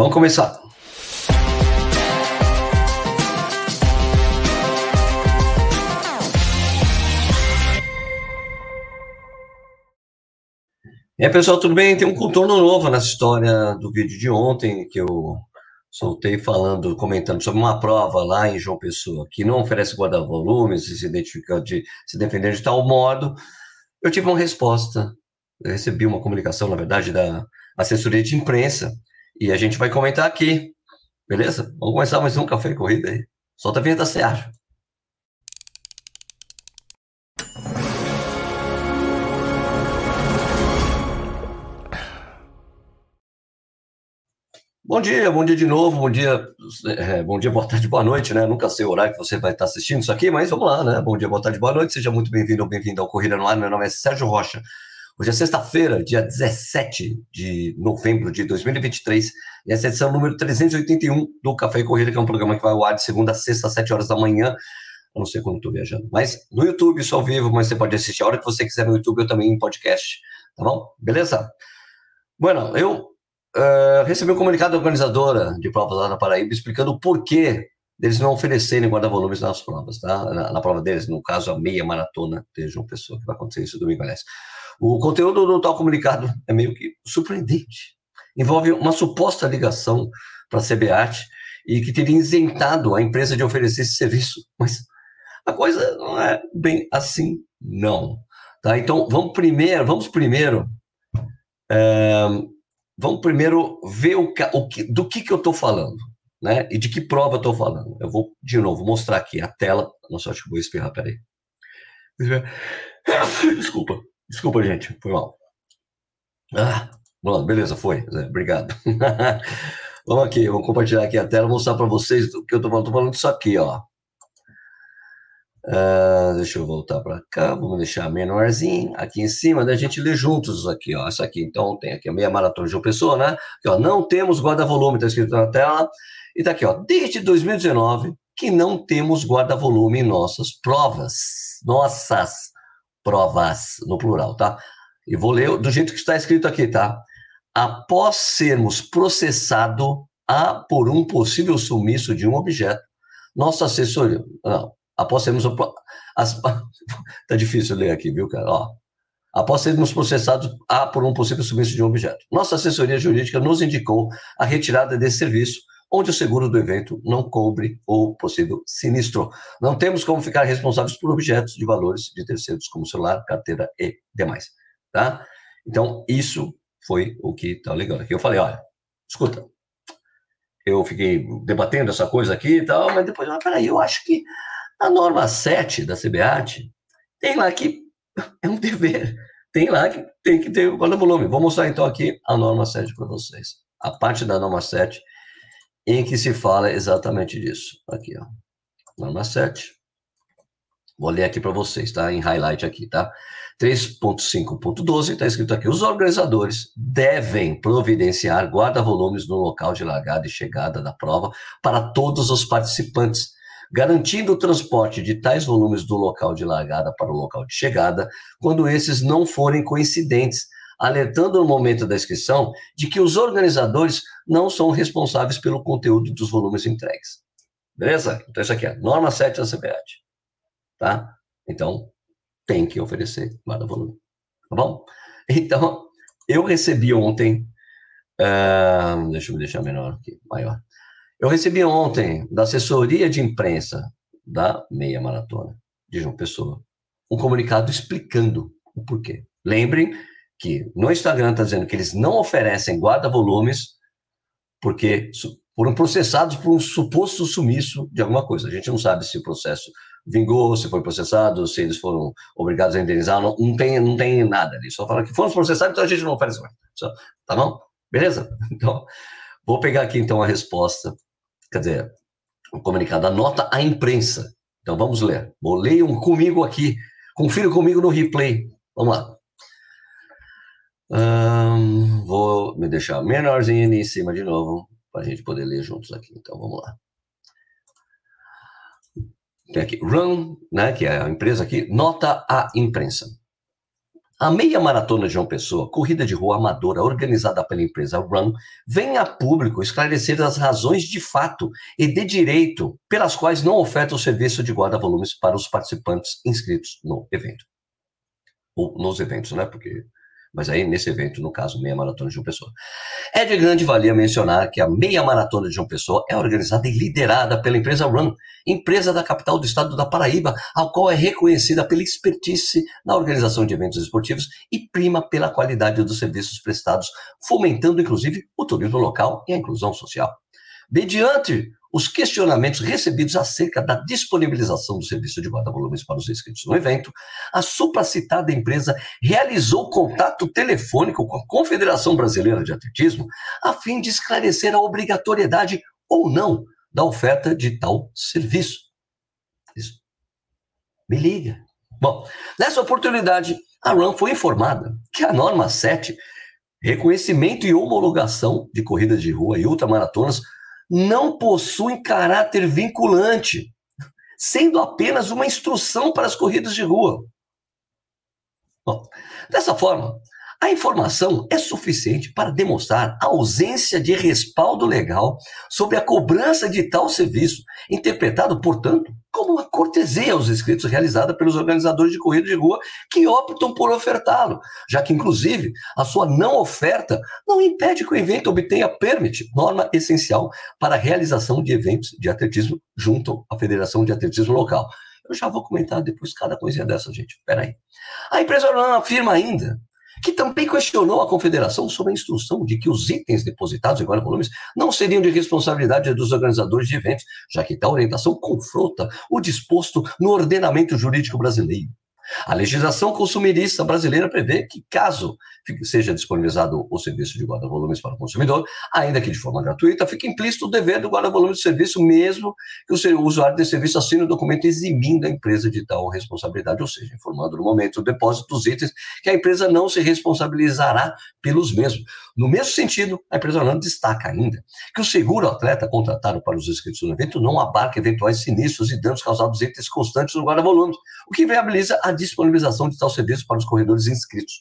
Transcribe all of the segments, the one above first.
Vamos começar. E aí, pessoal, tudo bem? Tem um contorno novo nessa história do vídeo de ontem que eu soltei falando, comentando sobre uma prova lá em João Pessoa que não oferece guarda-volumes e se identifica de se defender de tal modo. Eu tive uma resposta. Eu recebi uma comunicação, na verdade, da assessoria de imprensa e a gente vai comentar aqui. Beleza? Vamos começar mais um café corrida aí. Solta a vinheta, Sérgio. Bom dia, bom dia de novo, bom dia, é, bom dia, boa tarde, boa noite, né? Nunca sei o horário que você vai estar assistindo isso aqui, mas vamos lá, né? Bom dia, boa tarde, boa noite, seja muito bem-vindo ou bem-vindo ao Corrida no Ar. Meu nome é Sérgio Rocha. Hoje é sexta-feira, dia 17 de novembro de 2023, e essa é a edição número 381 do Café e Corrida, que é um programa que vai ao ar de segunda a sexta, às 7 horas da manhã. Eu não sei quando estou viajando, mas no YouTube, isso ao vivo, mas você pode assistir a hora que você quiser no YouTube, eu também em podcast, tá bom? Beleza? Bueno, eu Uh, recebi um comunicado da organizadora de provas lá na Paraíba explicando o porquê deles não oferecerem guarda-volumes nas provas, tá? Na, na, prova deles, no caso, a meia maratona de João Pessoa, que vai acontecer isso domingo, aliás. O conteúdo do tal comunicado é meio que surpreendente. Envolve uma suposta ligação para a CBAT e que teria isentado a empresa de oferecer esse serviço. Mas a coisa não é bem assim, não. Tá? Então, vamos primeiro, vamos primeiro é, vamos primeiro ver o, o que, do que, que eu estou falando, né? E de que prova eu estou falando. Eu vou, de novo, mostrar aqui a tela. Nossa, acho que vou espirrar, peraí. Desculpa, desculpa, gente, foi mal. Ah, beleza, foi. Obrigado. vamos aqui, vou compartilhar aqui a tela, mostrar para vocês o que eu estou falando. Estou falando disso aqui, ó. Uh, deixa eu voltar para cá, vamos deixar menorzinho aqui em cima, da gente ler juntos aqui, ó. Essa aqui, então, tem aqui a meia maratona de uma pessoa, né? Aqui, ó, não temos guarda-volume, está escrito na tela. E tá aqui, ó, desde 2019 que não temos guarda-volume em nossas provas. Nossas provas, no plural, tá? E vou ler do jeito que está escrito aqui, tá? Após sermos processado a por um possível sumiço de um objeto, nossa assessoria. Não, após sermos. As, tá difícil ler aqui, viu, cara? Ó, após sermos processados a, por um possível sumiço de um objeto. Nossa assessoria jurídica nos indicou a retirada desse serviço, onde o seguro do evento não cobre o possível sinistro. Não temos como ficar responsáveis por objetos de valores de terceiros, como celular, carteira e demais. Tá? Então, isso foi o que tá legal aqui. Eu falei, olha, escuta, eu fiquei debatendo essa coisa aqui e tal, mas depois, ah, peraí, eu acho que a norma 7 da CBAT tem lá que é um dever, tem lá que tem que ter o volume. Vou mostrar então aqui a norma 7 para vocês. A parte da norma 7 em que se fala exatamente disso. Aqui, ó. Norma 7. Vou ler aqui para vocês, tá? Em highlight aqui, tá? 3.5.12 está escrito aqui: os organizadores devem providenciar guarda-volumes no local de largada e chegada da prova para todos os participantes garantindo o transporte de tais volumes do local de largada para o local de chegada, quando esses não forem coincidentes, alertando no momento da inscrição de que os organizadores não são responsáveis pelo conteúdo dos volumes entregues. Beleza? Então, isso aqui é norma 7 da CBAT. Tá? Então, tem que oferecer guarda-volume. Tá bom? Então, eu recebi ontem. Uh, deixa eu deixar menor aqui, maior. Eu recebi ontem, da assessoria de imprensa da meia maratona de João Pessoa, um comunicado explicando o porquê. Lembrem que no Instagram está dizendo que eles não oferecem guarda-volumes porque foram processados por um suposto sumiço de alguma coisa. A gente não sabe se o processo vingou, se foi processado, se eles foram obrigados a indenizar, não, não, tem, não tem nada ali. Só fala que foram processados, então a gente não oferece mais. Tá bom? Beleza? Então, vou pegar aqui então a resposta quer dizer, um comunicado, a imprensa. Então vamos ler. Vou leiam comigo aqui, confira comigo no replay. Vamos lá. Vou me deixar menorzinho em cima de novo, para a gente poder ler juntos aqui. Então vamos lá. Tem aqui Run, né, que é a empresa aqui, nota a imprensa. A meia maratona de João Pessoa, corrida de rua amadora organizada pela empresa Run, vem a público esclarecer as razões de fato e de direito pelas quais não oferta o serviço de guarda-volumes para os participantes inscritos no evento. Ou nos eventos, né? Porque mas aí nesse evento, no caso, meia maratona de João Pessoa. É de grande valia mencionar que a meia maratona de João Pessoa é organizada e liderada pela empresa Run, empresa da capital do estado da Paraíba, a qual é reconhecida pela expertise na organização de eventos esportivos e prima pela qualidade dos serviços prestados, fomentando inclusive o turismo local e a inclusão social. Mediante os questionamentos recebidos acerca da disponibilização do serviço de guarda-volumes para os inscritos no evento, a supracitada empresa realizou contato telefônico com a Confederação Brasileira de Atletismo a fim de esclarecer a obrigatoriedade ou não da oferta de tal serviço. Isso. Me liga. Bom, nessa oportunidade, a RAN foi informada que a norma 7, reconhecimento e homologação de corridas de rua e ultramaratonas, não possuem caráter vinculante, sendo apenas uma instrução para as corridas de rua. Bom, dessa forma, a informação é suficiente para demonstrar a ausência de respaldo legal sobre a cobrança de tal serviço, interpretado, portanto, como uma cortesia aos inscritos realizada pelos organizadores de corrida de rua que optam por ofertá-lo, já que, inclusive, a sua não oferta não impede que o evento obtenha permit, norma essencial para a realização de eventos de atletismo junto à Federação de Atletismo Local. Eu já vou comentar depois cada coisinha dessa, gente. Peraí. A empresa afirma ainda que também questionou a confederação sobre a instrução de que os itens depositados em guarda-volumes não seriam de responsabilidade dos organizadores de eventos, já que tal orientação confronta o disposto no ordenamento jurídico brasileiro. A legislação consumirista brasileira prevê que, caso seja disponibilizado o serviço de guarda-volumes para o consumidor, ainda que de forma gratuita, fica implícito o dever do guarda-volumes de serviço, mesmo que o usuário desse serviço assine o documento eximindo a empresa de tal responsabilidade, ou seja, informando no momento do depósito dos itens que a empresa não se responsabilizará pelos mesmos. No mesmo sentido, a empresa não destaca ainda que o seguro atleta contratado para os inscritos no evento não abarca eventuais sinistros e danos causados itens constantes no guarda-volumes, o que viabiliza a disponibilização de tal serviço para os corredores inscritos.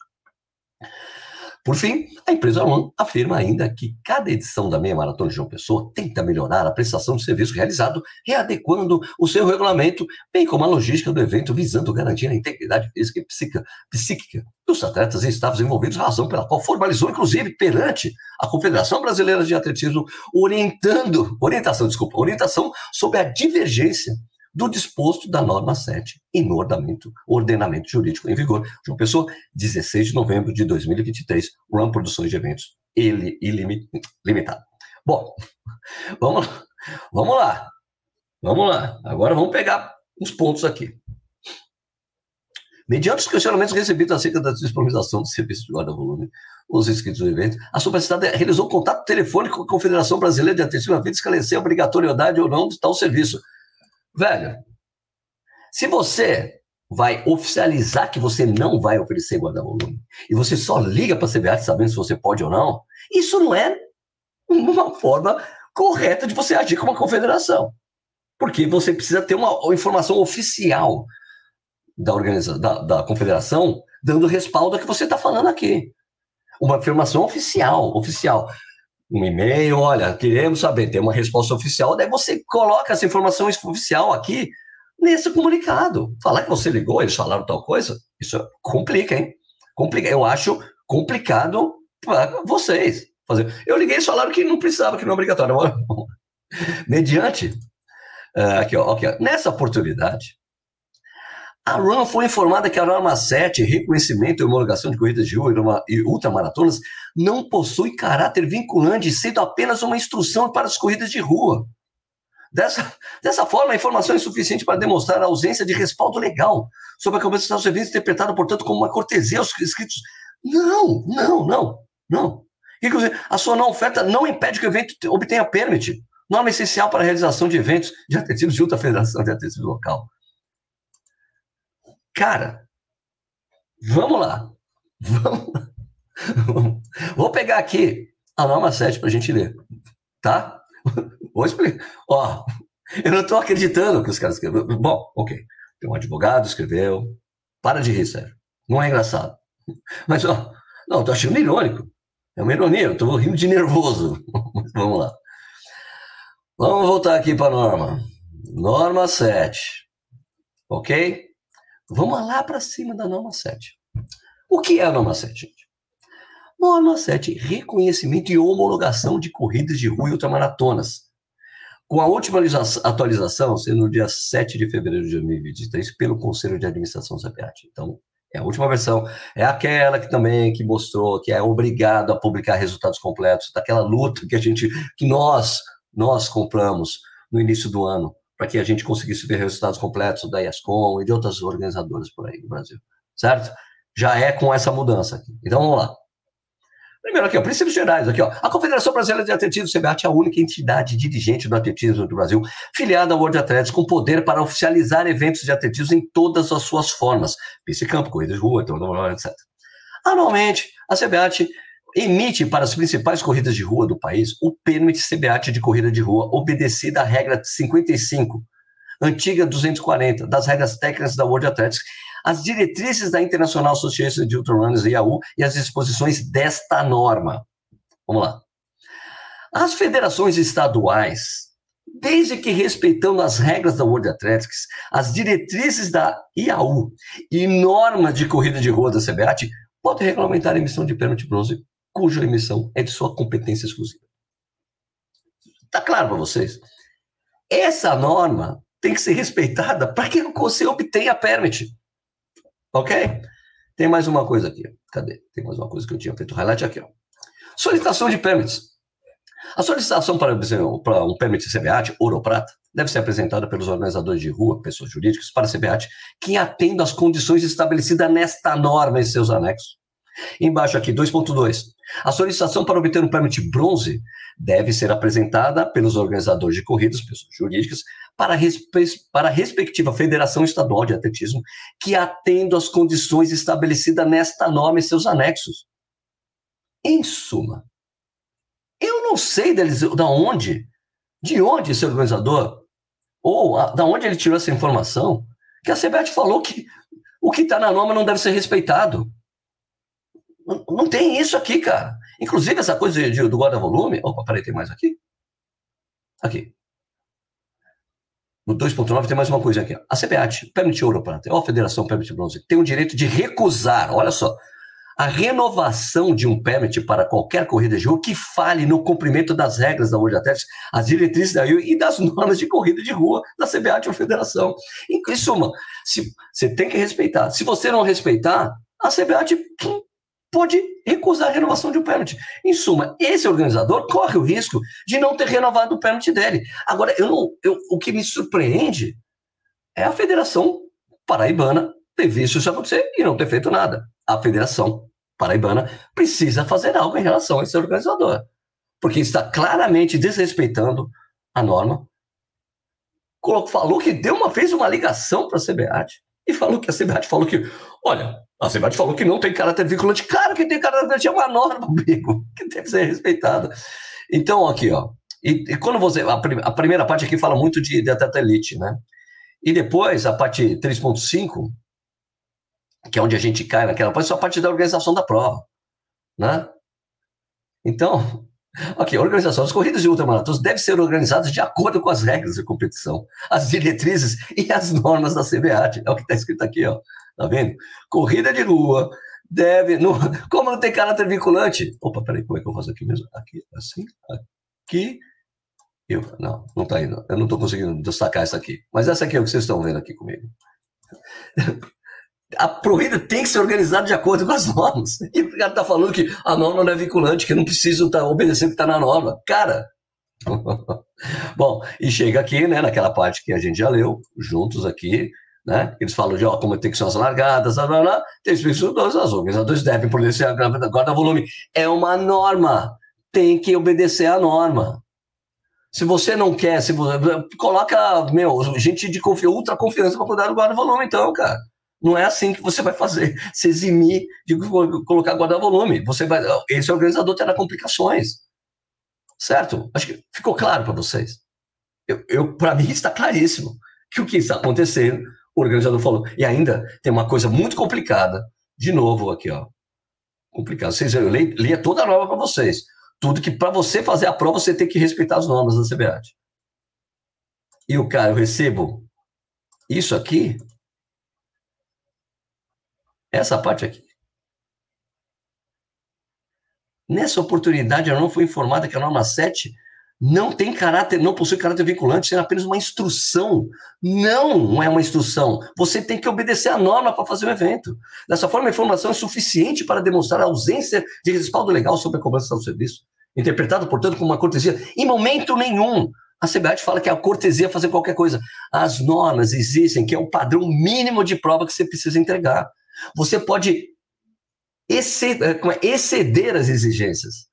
Por fim, a empresa One afirma ainda que cada edição da meia maratona de João Pessoa tenta melhorar a prestação de serviço realizado, readequando o seu regulamento, bem como a logística do evento, visando garantir a integridade física e psíquica, psíquica dos atletas e staffs envolvidos, razão pela qual formalizou, inclusive, perante a Confederação Brasileira de Atletismo, orientando, orientação, desculpa, orientação sobre a divergência do disposto da norma 7 e no ordenamento, ordenamento jurídico em vigor. João Pessoa, 16 de novembro de 2023, RAM Produções de Eventos Ilimitada. Bom, vamos, vamos lá. Vamos lá. Agora vamos pegar uns pontos aqui. Mediante os questionamentos recebidos acerca da disponibilização do serviço de guarda-volume, os inscritos do evento, a Supercidade realizou contato telefônico com a Confederação Brasileira de Atletismo a fim de esclarecer a obrigatoriedade ou não de tal serviço. Velho, se você vai oficializar que você não vai oferecer guarda-volume e você só liga para a CBAT sabendo se você pode ou não, isso não é uma forma correta de você agir como uma confederação. Porque você precisa ter uma informação oficial da, organização, da, da confederação dando respaldo ao que você está falando aqui. Uma afirmação oficial, oficial um e-mail, olha, queremos saber, tem uma resposta oficial, daí você coloca essa informação oficial aqui nesse comunicado. Falar que você ligou, eles falaram tal coisa, isso complica, hein? Complica. Eu acho complicado para vocês fazer. Eu liguei e falaram que não precisava, que não é obrigatório. Mediante, uh, aqui, ó, aqui, ó, nessa oportunidade, a RUN foi informada que a norma 7, reconhecimento e homologação de corridas de rua e ultramaratonas, não possui caráter vinculante, sendo apenas uma instrução para as corridas de rua. Dessa, dessa forma, a informação é insuficiente para demonstrar a ausência de respaldo legal sobre a compensação dos serviços, interpretada, portanto, como uma cortesia aos inscritos. Não, não, não, não. Inclusive, a sua não oferta não impede que o evento obtenha permit, norma essencial para a realização de eventos de atletismo junto à Federação de Atletismo Local. Cara, vamos lá. Vamos lá. Vou pegar aqui a norma 7 para a gente ler, tá? Vou explicar. Ó, eu não estou acreditando que os caras escreveram. Bom, ok. Tem um advogado escreveu. Para de rir, sério. Não é engraçado. Mas, ó, não, tô achando irônico. É uma ironia, eu tô rindo de nervoso. Vamos lá. Vamos voltar aqui para a norma. Norma 7. Ok? Vamos lá para cima da norma 7. O que é a norma 7, gente? Norma 7, reconhecimento e homologação de corridas de rua e ultramaratonas. Com a última atualização, sendo no dia 7 de fevereiro de 2023, pelo Conselho de Administração CPAT. Então, é a última versão. É aquela que também que mostrou que é obrigado a publicar resultados completos daquela luta que a gente, que nós, nós compramos no início do ano para que a gente conseguisse ver resultados completos da ESCOM e de outras organizadoras por aí no Brasil, certo? Já é com essa mudança aqui. Então vamos lá. Primeiro aqui, ó, princípios gerais aqui, ó. A Confederação Brasileira de Atletismo, CBAT, é a única entidade dirigente do atletismo do Brasil, filiada ao World Athletics, com poder para oficializar eventos de atletismo em todas as suas formas, campo, corridas de rua, etc. Anualmente, a CBAT emite para as principais corridas de rua do país o permit CBAT de corrida de rua, obedecida à regra 55, antiga 240, das regras técnicas da World Athletics, as diretrizes da International Association de Ultrarunners, IAU, e as disposições desta norma. Vamos lá. As federações estaduais, desde que respeitando as regras da World Athletics, as diretrizes da IAU e normas de corrida de rua da CBAT, podem regulamentar a emissão de pênalti bronze cuja emissão é de sua competência exclusiva. Está claro para vocês? Essa norma tem que ser respeitada para que você obtenha permit. Ok? Tem mais uma coisa aqui. Cadê? Tem mais uma coisa que eu tinha feito highlight aqui. Ó. Solicitação de permits. A solicitação para, para um permit CBAT, ouro ou prata, deve ser apresentada pelos organizadores de rua, pessoas jurídicas, para CBAT, que atendam às condições estabelecidas nesta norma e seus anexos. Embaixo aqui, 2.2. A solicitação para obter um permit bronze deve ser apresentada pelos organizadores de corridas, pessoas jurídicas, para, para a respectiva Federação Estadual de Atletismo, que atenda às condições estabelecidas nesta norma e seus anexos. Em suma, eu não sei deles, da onde, de onde esse organizador, ou a, da onde ele tirou essa informação, que a CBAT falou que o que está na norma não deve ser respeitado. Não, não tem isso aqui, cara. Inclusive, essa coisa de, de, do guarda-volume. Opa, peraí, tem mais aqui? Aqui. No 2.9 tem mais uma coisa aqui. A CBAT, Permit Ouro Prata, ou a Federação Permit Bronze, tem o direito de recusar, olha só, a renovação de um permit para qualquer corrida de rua que fale no cumprimento das regras da World Athletics, as diretrizes da EU e das normas de corrida de rua da CBAT ou Federação. Em suma, se, você tem que respeitar. Se você não respeitar, a CBAT pode recusar a renovação de um pênalti. Em suma, esse organizador corre o risco de não ter renovado o pênalti dele. Agora, eu eu, o que me surpreende é a Federação Paraibana ter visto isso acontecer e não ter feito nada. A Federação Paraibana precisa fazer algo em relação a esse organizador, porque está claramente desrespeitando a norma. Falou que deu uma, fez uma ligação para a CBAT e falou que a CBAT falou que, olha, a CBAT falou que não tem caráter vinculante. Claro que tem caráter vinculante, é uma norma, amigo, que tem que ser respeitada. Então, aqui, ó. E, e quando você. A, prim, a, primeira parte aqui fala muito de, de atleta elite, né? E depois, a parte 3.5, que é onde a gente cai naquela parte, é só a parte da organização da prova, né? Então, Ok, a organização das corridas de ultramaratonas deve ser organizadas de acordo com as regras de competição, as diretrizes e as normas da CBAT. É o que está escrito aqui, ó. Tá vendo? Corrida de rua deve. Como não tem caráter vinculante? Opa, peraí, como é que eu faço aqui mesmo? Aqui, assim, aqui. Eu, não, não está indo. Eu não estou conseguindo destacar essa aqui. Mas essa aqui é o que vocês estão vendo aqui comigo. A corrida tem que ser organizada de acordo com as normas. E o cara está falando que a norma não é vinculante, que não precisa estar tá obedecendo o que está na norma. Cara! Bom, e chega aqui, né, naquela parte que a gente já leu, juntos aqui, né? Eles falam de ó, como tem que ser as largadas, blá, blá, blá. tem especificações, as organizadores devem fornecer guarda-volume. É uma norma, tem que obedecer à norma. Se você não quer, se você, coloca, meu, gente de ultra confiança para cuidar do guarda-volume, então, cara. Não é assim que você vai fazer, se eximir de colocar guarda-volume. Você vai, esse organizador terá complicações. Certo? Acho que ficou claro para vocês. Eu, eu para mim está claríssimo que o que está acontecendo o organizador falou. E ainda tem uma coisa muito complicada, de novo aqui, ó. complicado. Vocês, eu lia toda a norma para vocês. Tudo que para você fazer a prova, você tem que respeitar as normas da CBAT. E o cara, eu recebo isso aqui, essa parte aqui. Nessa oportunidade, eu não fui informada que a norma 7 não tem caráter, não possui caráter vinculante, é apenas uma instrução. Não é uma instrução. Você tem que obedecer a norma para fazer o evento. Dessa forma, a informação é suficiente para demonstrar a ausência de respaldo legal sobre a cobrança do serviço, interpretado, portanto, como uma cortesia. Em momento nenhum, a CBAT fala que é a cortesia fazer qualquer coisa. As normas existem, que é o padrão mínimo de prova que você precisa entregar. Você pode exceder, é, exceder as exigências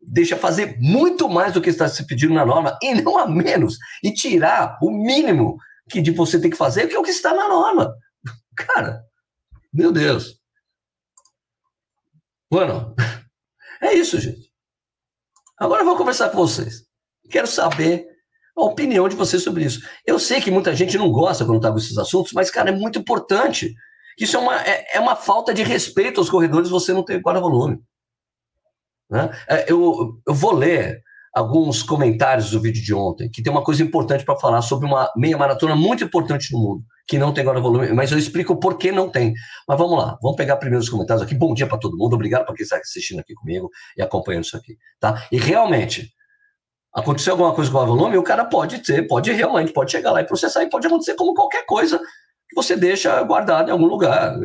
deixa fazer muito mais do que está se pedindo na norma e não a menos, e tirar o mínimo que de você tem que fazer, que é o que está na norma. Cara, meu Deus. Bueno, é isso, gente. Agora eu vou conversar com vocês. Quero saber a opinião de vocês sobre isso. Eu sei que muita gente não gosta quando está com esses assuntos, mas, cara, é muito importante. Isso é uma, é, é uma falta de respeito aos corredores você não ter guarda-volume. Né? É, eu, eu vou ler alguns comentários do vídeo de ontem, que tem uma coisa importante para falar sobre uma meia maratona muito importante no mundo, que não tem agora volume, mas eu explico por que não tem. Mas vamos lá, vamos pegar primeiro os comentários aqui. Bom dia para todo mundo, obrigado por quem está assistindo aqui comigo e acompanhando isso aqui. Tá? E realmente, aconteceu alguma coisa com o volume, o cara pode ter, pode realmente, pode chegar lá e processar, e pode acontecer como qualquer coisa que você deixa guardado em algum lugar,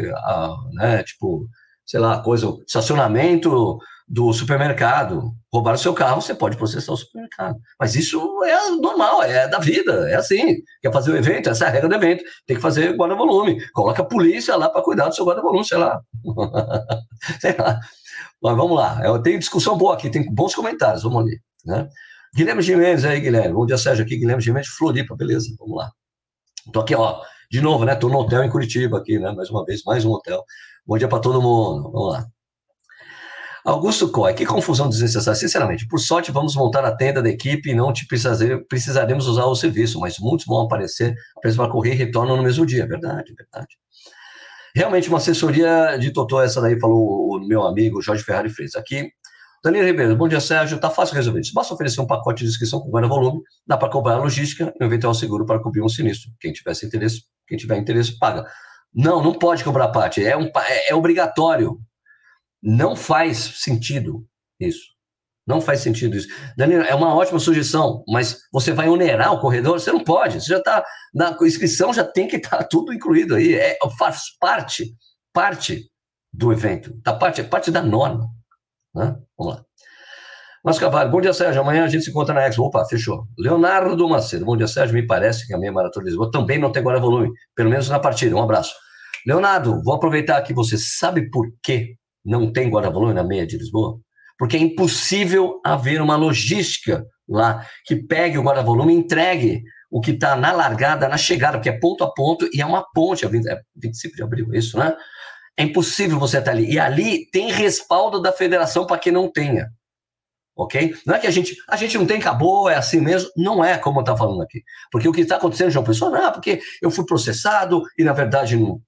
né? Tipo, sei lá, coisa, estacionamento do supermercado, roubar o seu carro, você pode processar o supermercado. Mas isso é normal, é da vida, é assim. Quer fazer o evento, essa é a regra do evento. Tem que fazer guarda-volume. Coloca a polícia lá para cuidar do seu guarda-volume, sei lá. sei lá. Mas vamos lá, eu tenho discussão boa aqui, tem bons comentários, vamos ali. Né? Guilherme Gimenez aí, Guilherme. Bom dia, Sérgio, aqui, Guilherme Gimenez, Floripa, beleza, vamos lá. Tô aqui, ó, de novo, né? Tô no hotel em Curitiba aqui, né? Mais uma vez, mais um hotel. Bom dia para todo mundo, vamos lá. Augusto Coy, que confusão desnecessária. Sinceramente, por sorte, vamos montar a tenda da equipe e não te precisaremos usar o serviço, mas muitos vão aparecer apenas para correr e retornam no mesmo dia. Verdade, verdade. Realmente, uma assessoria de Totó, essa daí falou o meu amigo Jorge Ferrari fez aqui. Danilo Ribeiro, bom dia, Sérgio. Tá fácil resolver isso. Basta oferecer um pacote de inscrição com guarda volume, dá para cobrar a logística e um eventual seguro para cobrir um sinistro. Quem tivesse interesse, quem tiver interesse, paga. Não, não pode cobrar parte. É, um, é, é obrigatório. Não faz sentido isso. Não faz sentido isso. Danilo, é uma ótima sugestão, mas você vai onerar o corredor? Você não pode. Você já está. Na inscrição já tem que estar tá tudo incluído aí. É, faz parte, parte do evento. Tá parte, parte da norma. Né? Vamos lá. Mas Cavalho, bom dia, Sérgio. Amanhã a gente se encontra na Expo. Opa, fechou. Leonardo Macedo, bom dia, Sérgio. Me parece que a minha maratona de Lisboa também não tem agora volume, pelo menos na partida. Um abraço. Leonardo, vou aproveitar que você sabe por quê não tem guarda-volume na meia de Lisboa? Porque é impossível haver uma logística lá que pegue o guarda-volume e entregue o que está na largada, na chegada, porque é ponto a ponto e é uma ponte, é 25 de abril, é isso, né? É impossível você estar ali. E ali tem respaldo da federação para que não tenha. Ok? Não é que a gente, a gente não tem, acabou, é assim mesmo. Não é como está falando aqui. Porque o que está acontecendo, João Pessoa, não, porque eu fui processado e, na verdade, não,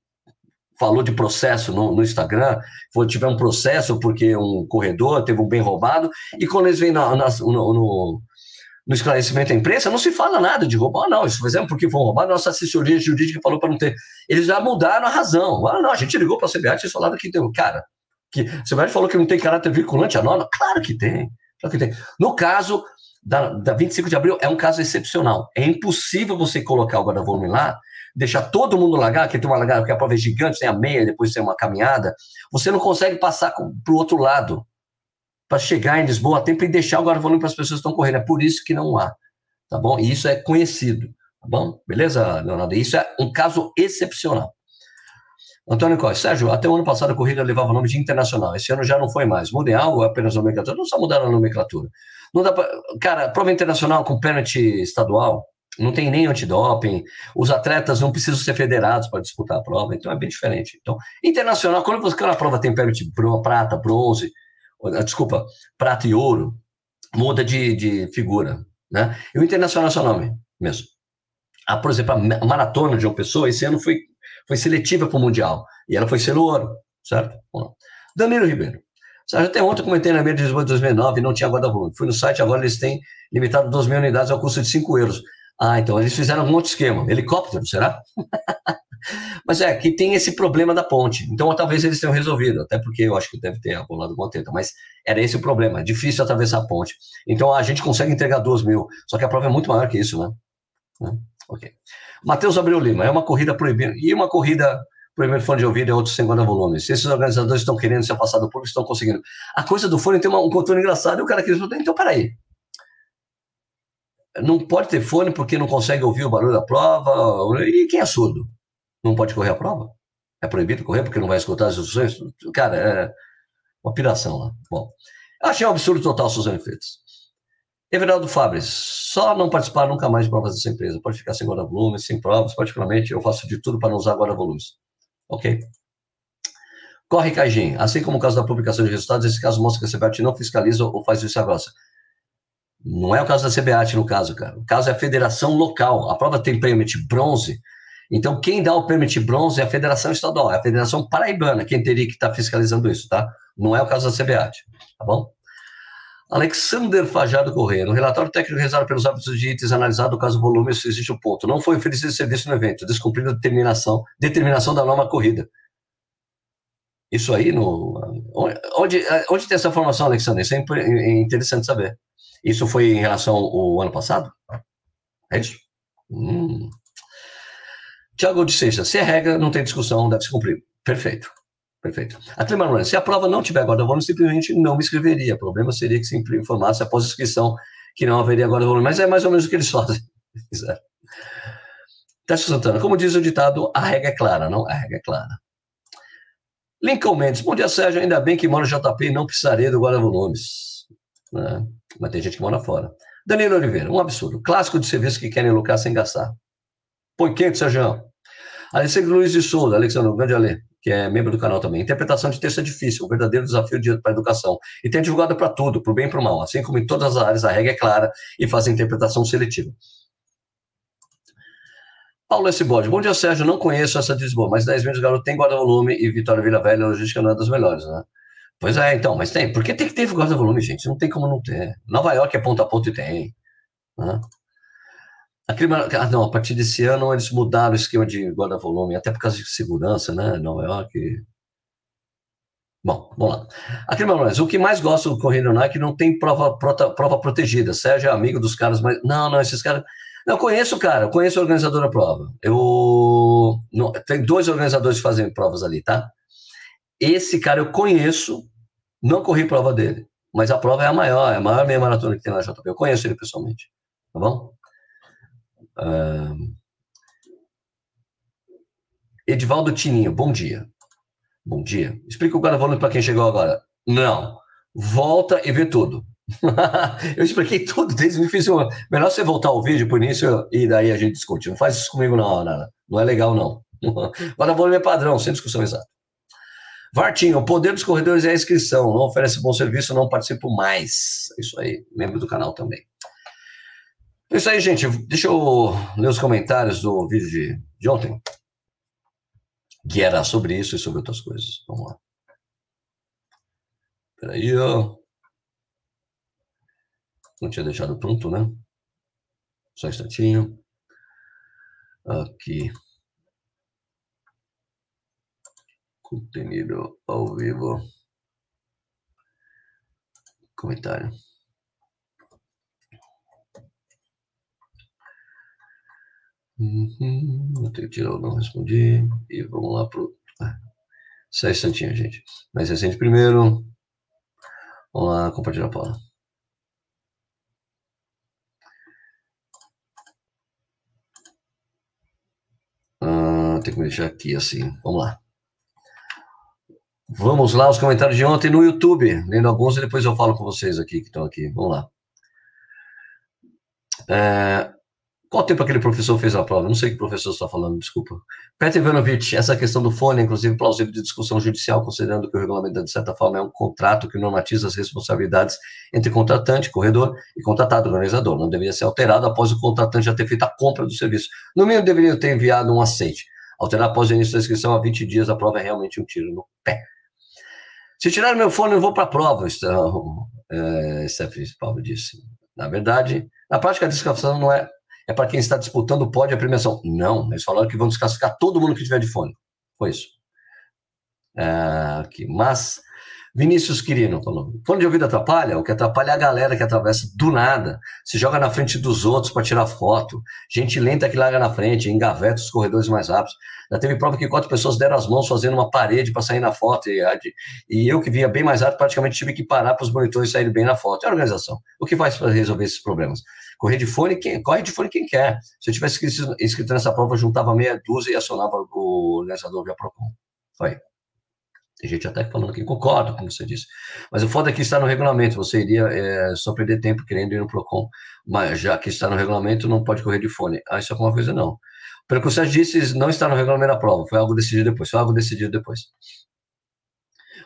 falou de processo no, no Instagram, foi, tiver um processo porque um corredor teve um bem roubado, e quando eles vêm na, na, no, no, no, esclarecimento da imprensa, não se fala nada de roubar, não, isso fizemos porque foi roubado, nossa assessoria jurídica falou para não ter. Eles já mudaram a razão. Ah, não, a gente ligou para a CBAT e falaram que tem. Cara, que a CBAT falou que não tem caráter vinculante a norma. Claro que tem, claro que tem. No caso da, da 25 de abril, é um caso excepcional. É impossível você colocar o guarda-volume lá deixar todo mundo largar, que tem uma largada, porque a prova é gigante, tem a meia, depois tem uma caminhada, você não consegue passar para o outro lado para chegar em Lisboa a tempo e deixar o guarda-volume para as pessoas que estão correndo. É por isso que não há, tá bom? E isso é conhecido, tá bom? Beleza, Leonardo? Isso é um caso excepcional. Antônio Costa, Sérgio, até o ano passado a corrida levava o nome de internacional. Esse ano já não foi mais. Mudem algo apenas a nomenclatura? Não só mudaram a nomenclatura. Não dá pra... Cara, prova internacional com pênalti estadual, não tem nem antidoping, os atletas não precisam ser federados para disputar a prova, então é bem diferente. Então, internacional, quando você quando a prova tem pênalti prata, bronze, ah, desculpa, prata e ouro, muda de, de figura, né? E o internacional é seu nome mesmo. Ah, por exemplo, a maratona de uma pessoa, esse ano foi, foi seletiva para o Mundial, e ela foi selo ouro, certo? Danilo Ribeiro. Até ontem comentei na mídia de Lisboa de 2009 e não tinha guarda-volume. Fui no site, agora eles têm limitado 2 mil unidades ao custo de 5 euros. Ah, então eles fizeram algum outro esquema. Helicóptero, será? Mas é, que tem esse problema da ponte. Então talvez eles tenham resolvido, até porque eu acho que deve ter rolado alguma treta. Mas era esse o problema, é difícil atravessar a ponte. Então a gente consegue entregar 2 mil, só que a prova é muito maior que isso, né? né? Ok. Matheus Abreu Lima, é uma corrida proibida. E uma corrida proibida fone de ouvido é outro sem guarda-volume. Se esses organizadores estão querendo se afastar do público, estão conseguindo. A coisa do fone tem uma, um contorno engraçado e o cara quis então peraí. Não pode ter fone porque não consegue ouvir o barulho da prova. E quem é surdo? Não pode correr a prova? É proibido correr porque não vai escutar as instruções? Cara, é uma piração lá. Bom, achei um absurdo total, Suzane Freitas. Everaldo Fabres, só não participar nunca mais de provas dessa empresa. Pode ficar sem guarda-volumes, sem provas. Particularmente, eu faço de tudo para não usar guarda-volumes. Ok? Corre, Caijin. Assim como o caso da publicação de resultados, esse caso mostra que a CBAT não fiscaliza ou faz isso grossa. Não é o caso da CBAT, no caso, cara. O caso é a federação local. A prova tem permit bronze. Então, quem dá o permit bronze é a federação estadual, é a federação paraibana, quem teria que estar tá fiscalizando isso, tá? Não é o caso da CBAT, tá bom? Alexander Fajado Correia. No relatório técnico realizado pelos hábitos de itens analisado o caso volume, existe o um ponto. Não foi oferecido serviço no evento, descumprindo a determinação, determinação da norma corrida. Isso aí, no, onde, onde tem essa informação, Alexander? Isso é, é interessante saber. Isso foi em relação ao ano passado? É isso? Hum. Tiago de Seixas, se é regra, não tem discussão, deve se cumprir. Perfeito. Perfeito. A Manuel, se a prova não tiver guarda-volume, simplesmente não me inscreveria. O problema seria que se informasse após a inscrição que não haveria guarda-volume. Mas é mais ou menos o que eles fazem. Teste Santana, como diz o ditado, a regra é clara, não? A regra é clara. Lincoln Mendes, bom dia, Sérgio. Ainda bem que mora no JP e não precisaria do guarda-volumes. Né? Mas tem gente que mora fora. Danilo Oliveira, um absurdo. Clássico de serviço que querem lucrar sem gastar. Põe quente, Sérgio. Alessandro Luiz de Souza, Alexandre, grande alê que é membro do canal também. Interpretação de texto é difícil, um verdadeiro desafio para a educação. E tem divulgado para tudo, para o bem e para o mal. Assim como em todas as áreas, a regra é clara e faz a interpretação seletiva. Paulo S. Bode. Bom dia, Sérgio. Não conheço essa de Lisboa, mas 10 meses garoto tem guarda-volume e Vitória Vila Velha, a logística não é das melhores, né? Pois é, então, mas tem. Porque tem que ter guarda-volume, gente. Não tem como não ter. Nova York é ponto a ponto e tem. Né? Aquele, ah, não, a partir desse ano eles mudaram o esquema de guarda-volume, até por causa de segurança, né? Nova York. Bom, vamos lá. Aqui, mas o que mais gosto do Correio Nike é que não tem prova, prota, prova protegida. Sérgio é amigo dos caras, mas. Não, não, esses caras. Não, conheço o cara, conheço o organizador da prova. Eu. Não, tem dois organizadores que fazem provas ali, tá? Esse cara eu conheço, não corri prova dele, mas a prova é a maior, é a maior meia maratona que tem na JP. Eu conheço ele pessoalmente, tá bom? Uh, Edivaldo Tininho, bom dia. Bom dia. Explica o guarda-volume para quem chegou agora. Não. Volta e vê tudo. eu expliquei tudo desde o início. Melhor você voltar ao vídeo por início e daí a gente discute. Não faz isso comigo, não, Nara. Não é legal, não. Guarda-volume é padrão, sem discussão exata. Vartinho, o poder dos corredores é a inscrição. Não oferece bom serviço, não participo mais. Isso aí, membro do canal também. É isso aí, gente. Deixa eu ler os comentários do vídeo de, de ontem, que era sobre isso e sobre outras coisas. Vamos lá. Peraí, ó. Não tinha deixado pronto, né? Só um instantinho. Aqui. Contenido ao vivo. Comentário. Uhum, vou ter que tirar o não respondi. E vamos lá pro. Ah, só instantinho, gente. Mais recente primeiro. Vamos lá, compartilhar a palavra. Ah, tem que me deixar aqui assim. Vamos lá. Vamos lá, os comentários de ontem no YouTube. Lendo alguns e depois eu falo com vocês aqui que estão aqui. Vamos lá. É, qual tempo aquele professor fez a prova? Não sei que professor está falando, desculpa. Petr Ivanovich, essa questão do fone, inclusive, plausível de discussão judicial, considerando que o regulamento, de certa forma, é um contrato que normatiza as responsabilidades entre contratante, corredor e contratado, organizador. Não deveria ser alterado após o contratante já ter feito a compra do serviço. No mínimo, deveria ter enviado um aceite. Alterar após o início da inscrição a 20 dias, a prova é realmente um tiro no pé. Se tirar meu fone, eu vou para a prova, então, é, Stephanie Paulo disse. Na verdade, na prática, a desclassificação não é, é para quem está disputando o pódio a premiação. Não, eles falaram que vão desclassificar todo mundo que tiver de fone. Foi isso. É, aqui. Mas Vinícius Quirino falou: fone de ouvido atrapalha? O que atrapalha é a galera que atravessa do nada, se joga na frente dos outros para tirar foto, gente lenta que larga na frente, engaveta os corredores mais rápidos. Já teve prova que quatro pessoas deram as mãos fazendo uma parede para sair na foto, e, e, eu que vinha bem mais rápido, praticamente tive que parar para os monitores saírem bem na foto. É a organização. O que faz para resolver esses problemas? Correr de fone, quem, corre de fone quem quer. Se eu tivesse inscrito, inscrito nessa prova, eu juntava meia dúzia e acionava o organizador via Procon. Foi. Tem gente até falando que concordo com você disse. Mas o foda é que está no regulamento. Você iria é, só perder tempo querendo ir no PROCON. Mas já que está no regulamento, não pode correr de fone. Ah, isso é alguma coisa não. Pelo que você disse, não está no regulamento da prova. Foi algo decidido depois. Foi algo decidido depois.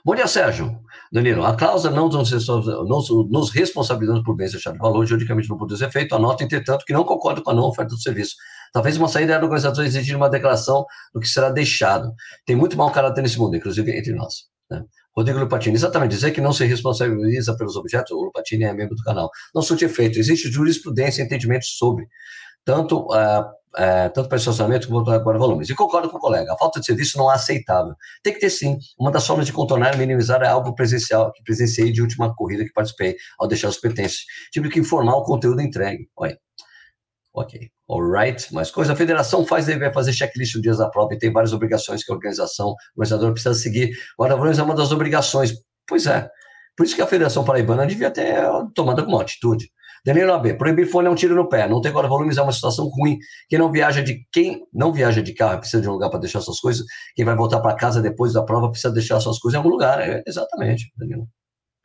Bom dia, Sérgio. Danilo, a cláusula não nos, responsabilizamos por bens deixados de valor, juridicamente não produz efeito. Anota, entretanto, que não concordo com a não oferta do serviço. Talvez uma saída era do organizador exigir uma declaração do que será deixado. Tem muito mau caráter nesse mundo, inclusive entre nós. Né? Rodrigo Lupatini, exatamente, dizer que não se responsabiliza pelos objetos, o Lupatini é membro do canal, não surte efeito. Existe jurisprudência e entendimento sobre, tanto, uh, tanto para estacionamento como agora volumes. E concordo com o colega, a falta de serviço não é aceitável. Tem que ter sim. Uma das formas de contornar e minimizar é algo presencial, que presenciei de última corrida que participei, ao deixar os pertences. Tive que informar o conteúdo entregue. Olha, ok alright, mas coisa a federação faz, deve fazer checklist no dias da prova e tem várias obrigações que a organização, o organizador precisa seguir. Guarda-volumes é uma das obrigações. Pois é. Por isso que a Federação Paraibana devia ter tomado alguma atitude. Danilo AB, proibir fone é um tiro no pé. Não ter guarda-volumes é uma situação ruim. Quem não viaja de quem não viaja de carro precisa de um lugar para deixar suas coisas. Quem vai voltar para casa depois da prova precisa deixar suas coisas em algum lugar. É, exatamente, Danilo.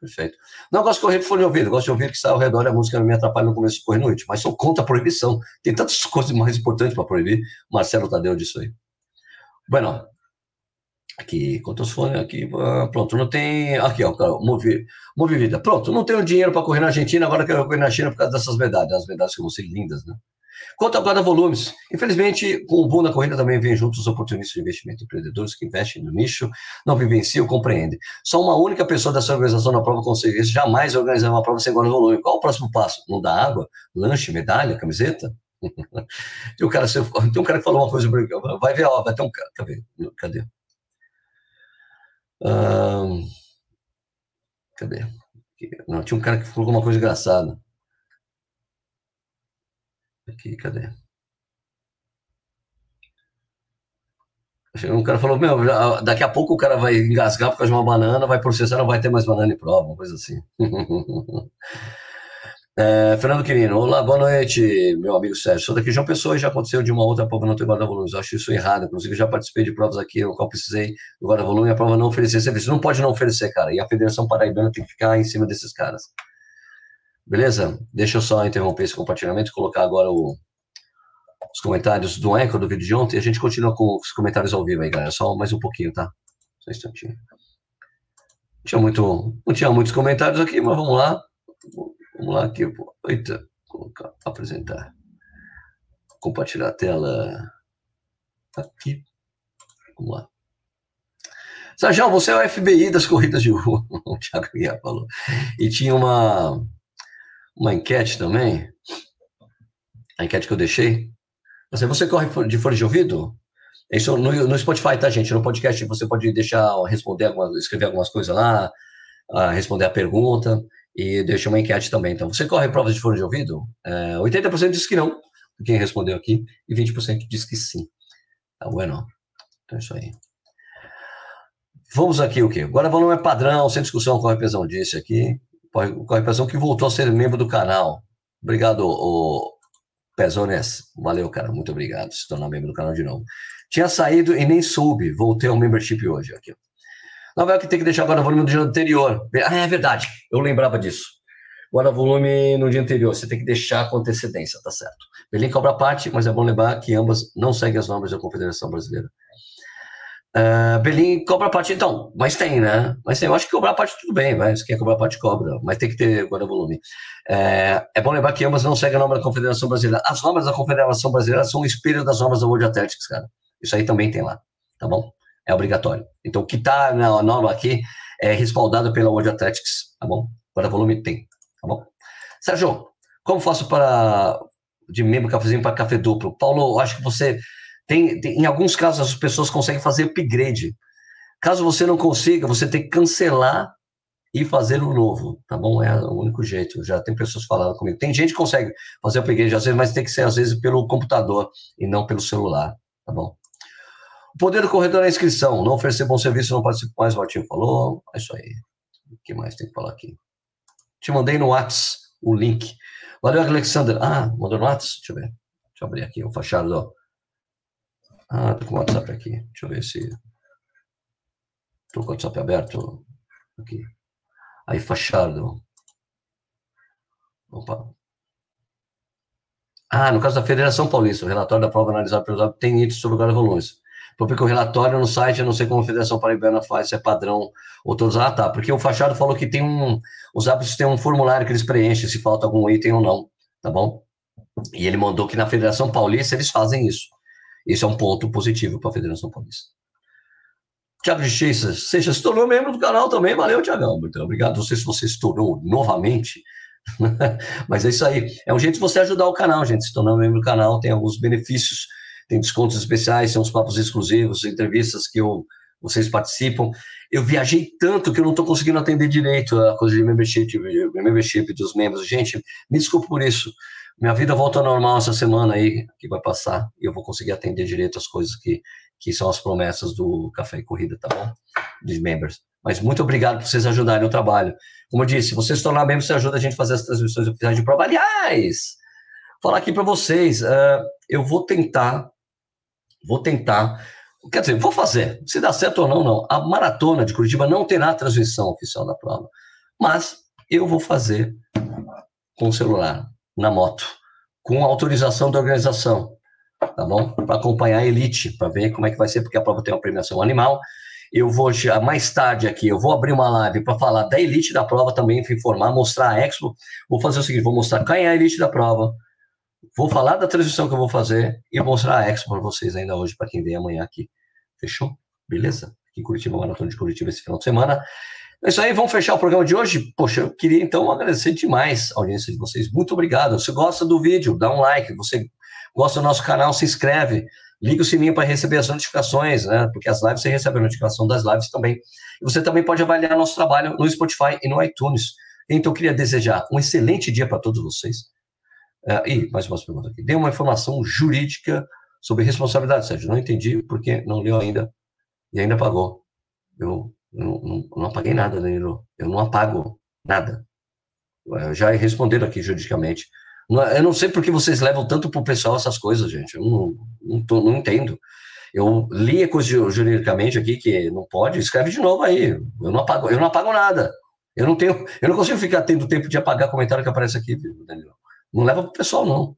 Perfeito. Não gosto de correr de fone de ouvido, gosto de ouvir que está ao redor e a música não me atrapalha no começo de correr noite, mas sou contra a proibição. Tem tantas coisas mais importantes para proibir. Marcelo Tadeu disse aí. Bueno, aqui, quantos fones aqui? Ah, pronto, não tem. Aqui, ó, movi. Pronto, não tenho dinheiro para correr na Argentina, agora quero correr na China por causa dessas medalhas. As medalhas que vão ser lindas, né? Quanto agora a volumes, infelizmente, com o boom da corrida também vem junto os oportunistas de investimento, empreendedores que investem no nicho, não vivenciam, compreendem. Só uma única pessoa dessa organização na prova consegue isso, jamais organizar uma prova sem guarda volume. Qual o próximo passo? Não dá água? Lanche, medalha, camiseta? tem, um cara, tem um cara que falou uma coisa, vai ver, ó, vai ter um cara, cadê? Cadê? cadê? Não, tinha um cara que falou uma coisa engraçada. Aqui, cadê? Um cara falou, meu, daqui a pouco o cara vai engasgar por causa de uma banana, vai processar, não vai ter mais banana em prova, uma coisa assim. é, Fernando Quirino, olá, boa noite, meu amigo Sérgio. Sou daqui de João Pessoa e já aconteceu de uma outra prova não ter guarda-volumes. Acho isso errado. Inclusive, já participei de provas aqui no qual precisei do guarda-volume e a prova não oferecer serviço. Não pode não oferecer, cara. E a Federação Paraibana tem que ficar em cima desses caras. Beleza? Deixa eu só interromper esse compartilhamento e colocar agora o, os comentários do eco do vídeo de ontem a gente continua com os comentários ao vivo aí, galera. Só mais um pouquinho, tá? Só um instantinho. Não tinha, muito, não tinha muitos comentários aqui, mas vamos lá. Vamos lá aqui. Eita, colocar, apresentar. Compartilhar a tela aqui. Vamos lá. Sérgio, você é o FBI das corridas de rua, o Thiago Guia falou. E tinha uma, uma enquete também, a enquete que eu deixei. Assim, você corre de fone de ouvido? Isso no, no Spotify, tá, gente? No podcast você pode deixar, responder algumas, escrever algumas coisas lá, uh, responder a pergunta e deixar uma enquete também. Então, você corre provas de fone de ouvido? É, 80% diz que não, quem respondeu aqui, e 20% diz que sim. Tá bueno? Então, é isso aí. Vamos aqui o quê? Agora volume é padrão, sem discussão, corre pesão disse aqui com a impressão que voltou a ser membro do canal. Obrigado, o Pezones. Valeu, cara. Muito obrigado. Se tornar membro do canal de novo. Tinha saído e nem soube. Voltei ao membership hoje. Aqui. Vai que tem que deixar agora o volume do dia anterior. Ah, é verdade. Eu lembrava disso. Agora volume no dia anterior. Você tem que deixar com antecedência, tá certo. Belém cobra parte, mas é bom lembrar que ambas não seguem as normas da Confederação Brasileira. Uh, Belém cobra parte, então, mas tem, né? Mas tem, eu acho que cobrar parte tudo bem, vai. Se quer cobrar parte, cobra, mas tem que ter guarda-volume. É, é, bom lembrar que ambas não seguem a norma da Confederação Brasileira. As normas da Confederação Brasileira são o espelho das normas da World Athletics, cara. Isso aí também tem lá, tá bom? É obrigatório. Então, o que está na norma aqui é respaldado pela World Athletics, tá bom? Guarda-volume tem, tá bom? Sérgio, como faço para de membro cafezinho para café duplo? Paulo, acho que você tem, tem, em alguns casos as pessoas conseguem fazer upgrade. Caso você não consiga, você tem que cancelar e fazer o novo, tá bom? É o único jeito. Já tem pessoas falando comigo. Tem gente que consegue fazer upgrade às vezes, mas tem que ser às vezes pelo computador e não pelo celular, tá bom? O poder do corredor é a inscrição. Não oferecer bom serviço, não participa mais, o Martinho falou. É isso aí. O que mais tem que falar aqui? Te mandei no WhatsApp o link. Valeu, Alexander. Ah, mandou no WhatsApp? Deixa eu ver. Deixa eu abrir aqui o fachado. Ah, tô com o WhatsApp aqui. Deixa eu ver se. Tô com o WhatsApp aberto. Aqui. Aí, fachado. Opa. Ah, no caso da Federação Paulista, o relatório da prova analisado pelo tem índice sobre o guarda-volumes. Porque o relatório no site, eu não sei como a Federação Paraibana faz, se é padrão ou todos. Ah, tá. Porque o Fachado falou que tem um. Os hábitos têm um formulário que eles preenchem, se falta algum item ou não, tá bom? E ele mandou que na Federação Paulista eles fazem isso. Isso é um ponto positivo para a Federação Paulista. Tiago de você se tornou membro do canal também. Valeu, Tiagão. Muito obrigado. Não sei se você se tornou novamente, mas é isso aí. É um jeito de você ajudar o canal, gente. Se tornar membro do canal tem alguns benefícios tem descontos especiais, tem uns papos exclusivos, entrevistas que eu, vocês participam. Eu viajei tanto que eu não estou conseguindo atender direito a coisa de membership, membership dos membros. Gente, me desculpe por isso. Minha vida volta ao normal essa semana aí, que vai passar, e eu vou conseguir atender direito as coisas que, que são as promessas do Café e Corrida, tá bom? Dos members. Mas muito obrigado por vocês ajudarem o trabalho. Como eu disse, se vocês se tornar membro, você ajuda a gente a fazer as transmissões oficiais de prova. Aliás, falar aqui para vocês, uh, eu vou tentar Vou tentar. Quer dizer, vou fazer. Se dá certo ou não, não. A maratona de Curitiba não terá transmissão oficial da prova. Mas eu vou fazer com o celular, na moto, com autorização da organização. Tá bom? Para acompanhar a elite, para ver como é que vai ser, porque a prova tem uma premiação animal. Eu vou, mais tarde aqui, eu vou abrir uma live para falar da elite da prova também, informar, mostrar a Expo. Vou fazer o seguinte: vou mostrar quem é a elite da prova, Vou falar da transição que eu vou fazer e mostrar a Expo para vocês ainda hoje, para quem vem amanhã aqui. Fechou? Beleza? Aqui em Curitiba, Maratona de Curitiba esse final de semana. É isso aí, vamos fechar o programa de hoje. Poxa, eu queria então agradecer demais a audiência de vocês. Muito obrigado. Se gosta do vídeo, dá um like. Você gosta do nosso canal, se inscreve. Liga o sininho para receber as notificações, né? Porque as lives você recebe a notificação das lives também. E você também pode avaliar nosso trabalho no Spotify e no iTunes. Então, eu queria desejar um excelente dia para todos vocês. É, e mais uma pergunta aqui. Dê uma informação jurídica sobre responsabilidade, Sérgio. Não entendi porque não leu ainda e ainda pagou. Eu não, não, não apaguei nada, Danilo. Eu não apago nada. Já responderam aqui juridicamente. Eu não sei por que vocês levam tanto para o pessoal essas coisas, gente. Eu não, não, tô, não entendo. Eu li juridicamente aqui que não pode, escreve de novo aí. Eu não apago, eu não apago nada. Eu não tenho, eu não consigo ficar tendo tempo de apagar comentário que aparece aqui, Danilo. Não leva para o pessoal, não.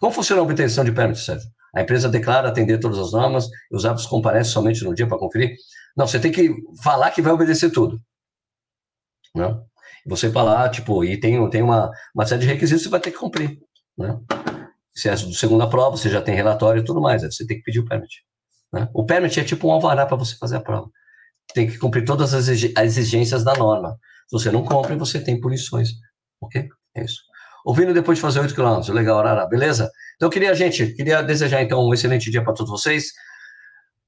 Como funciona a obtenção de permit, Sérgio? A empresa declara atender todas as normas e os hábitos comparecem somente no dia para conferir? Não, você tem que falar que vai obedecer tudo. Né? Você falar, tipo, e tem, tem uma, uma série de requisitos que você vai ter que cumprir. Né? Se é do segunda prova, você já tem relatório e tudo mais, você tem que pedir o permit. Né? O permit é tipo um alvará para você fazer a prova. Tem que cumprir todas as exigências da norma. Se você não cumpre, você tem punições. Ok? É isso ouvindo depois de fazer 8 quilômetros. Legal, Arara, beleza? Então, queria, gente, queria desejar, então, um excelente dia para todos vocês.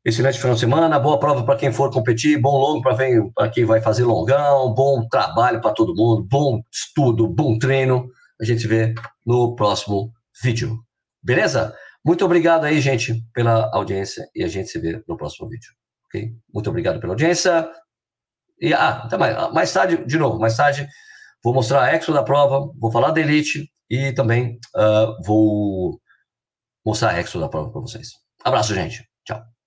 Excelente final de semana, boa prova para quem for competir, bom longo para quem vai fazer longão, bom trabalho para todo mundo, bom estudo, bom treino. A gente se vê no próximo vídeo. Beleza? Muito obrigado aí, gente, pela audiência e a gente se vê no próximo vídeo. Ok? Muito obrigado pela audiência. E, ah, até mais, mais tarde, de novo, mais tarde Vou mostrar a Expo da prova, vou falar da Elite e também uh, vou mostrar a Expo da prova para vocês. Abraço, gente. Tchau.